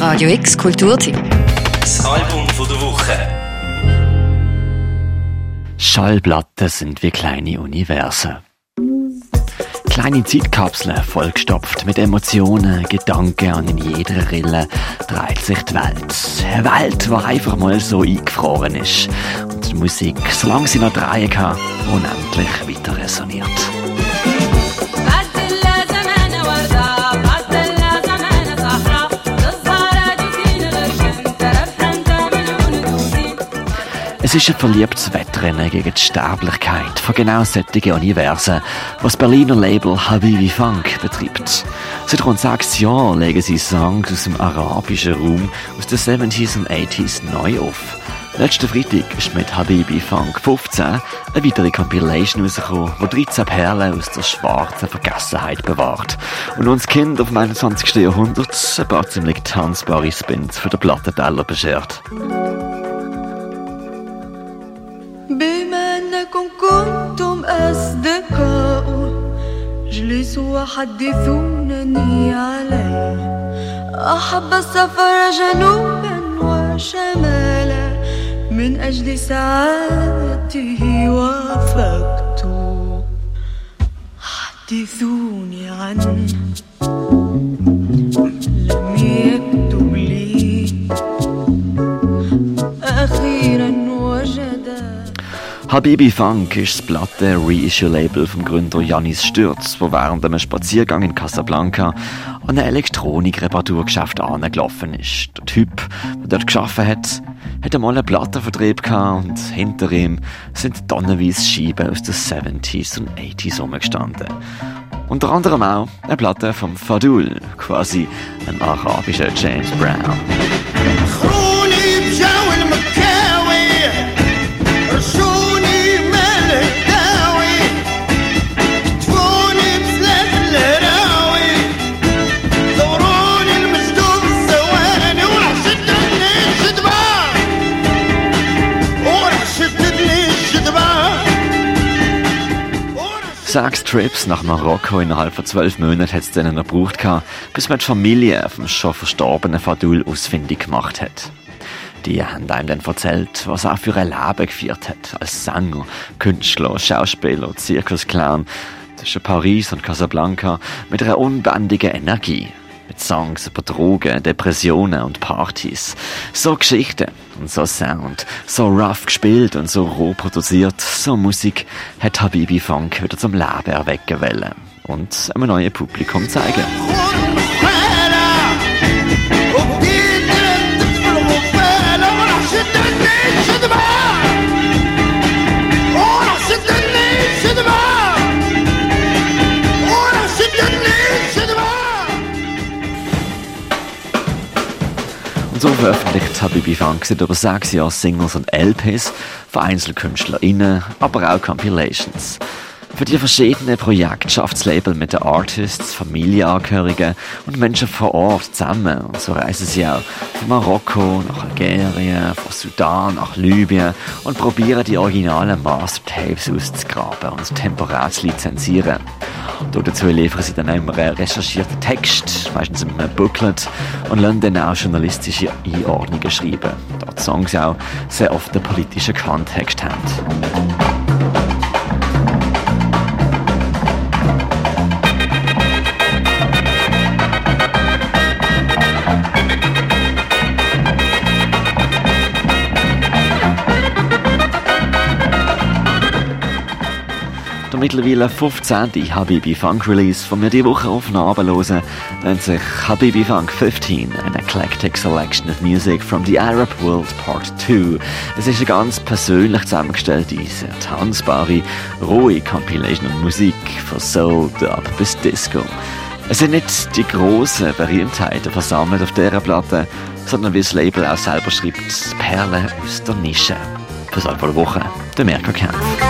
Radio X Kulturteam. Das Album von der Woche. Schallplatten sind wie kleine Universen. Kleine Zeitkapseln, vollgestopft mit Emotionen, Gedanken und in jeder Rille dreht sich die Welt. Eine Welt, die einfach mal so eingefroren ist und die Musik, solange sie noch drehen kann, unendlich weiter resoniert. Es ist ein verliebtes Wettrennen gegen die Sterblichkeit von genau solchen Universen, was das Berliner Label Habibi Funk betreibt. Seit rund sechs Jahren legen sie Songs aus dem arabischen Raum aus den 70s und 80s neu auf. Letzten Freitag ist mit Habibi Funk 15 eine weitere Compilation rausgekommen, die 13 Perlen aus der schwarzen Vergessenheit bewahrt und uns Kind auf dem 21. Jahrhundert ein paar ziemlich tanzbare Spins für den Plattenteller beschert. بما أنكم كنتم أصدقاء اجلسوا وحدثونني عليه. أحب السفر جنوبا وشمالا من أجل سعادته وافقت. حدثوني عنه. لم يكتب لي. أخيرا Habibi Funk ist das Platte-Reissue-Label vom Gründer Janis Stürz, der während einem Spaziergang in Casablanca an ein Elektronik-Reparaturgeschäft angelaufen ist. Der Typ, der dort geschaffen hat, hat einmal einen Plattenvertrieb gehabt und hinter ihm sind tonnenweise Scheiben aus den 70s und 80s rumgestanden. Unter anderem auch eine Platte vom Fadul, quasi ein arabischer James Brown. Sechs Trips nach Marokko innerhalb von zwölf Monaten hat es denen gebraucht, gehabt, bis man die Familie vom schon verstorbenen Fadul ausfindig gemacht hat. Die haben einem dann erzählt, was er für ein Leben geführt hat, als Sänger, Künstler, Schauspieler, Zirkusclown, zwischen Paris und Casablanca, mit einer unbändigen Energie. Songs über Drogen, Depressionen und Partys. So Geschichten und so Sound, so rough gespielt und so roh produziert, so Musik hat Habibi Funk wieder zum Leben erwecken wollen und einem neuen Publikum zeigen. Und so veröffentlicht Habibi Funk seit über sechs Jahren Singles und LPs von EinzelkünstlerInnen, aber auch Compilations. Für die verschiedenen Projekte schafft das Label mit den Artists, Familienangehörigen und Menschen vor Ort zusammen. Und so reisen sie auch von Marokko nach Algerien, von Sudan nach Libyen und probieren die originalen Mastertapes auszugraben und temporär zu lizenzieren. Dazu liefern sie dann immer einen recherchierten Text, meistens in einem Booklet, und lassen dann auch journalistische Einordnungen schreiben. Da die Songs auch sehr oft einen politischen Kontext haben. Mittlerweile 15. Habibi Funk Release von mir die Woche auf Abend hören, nennt sich Habibi Funk 15, an eclectic selection of music from the Arab World Part 2. Es ist eine ganz persönlich zusammengestellte, sehr tanzbare, rohe Compilation und Musik von Soul, Dub bis Disco. Es sind nicht die grossen Berühmtheiten versammelt auf dieser Platte, sondern wie das Label auch selber schreibt, Perlen aus der Nische. Fürs Album der Woche, der Merker Kempf.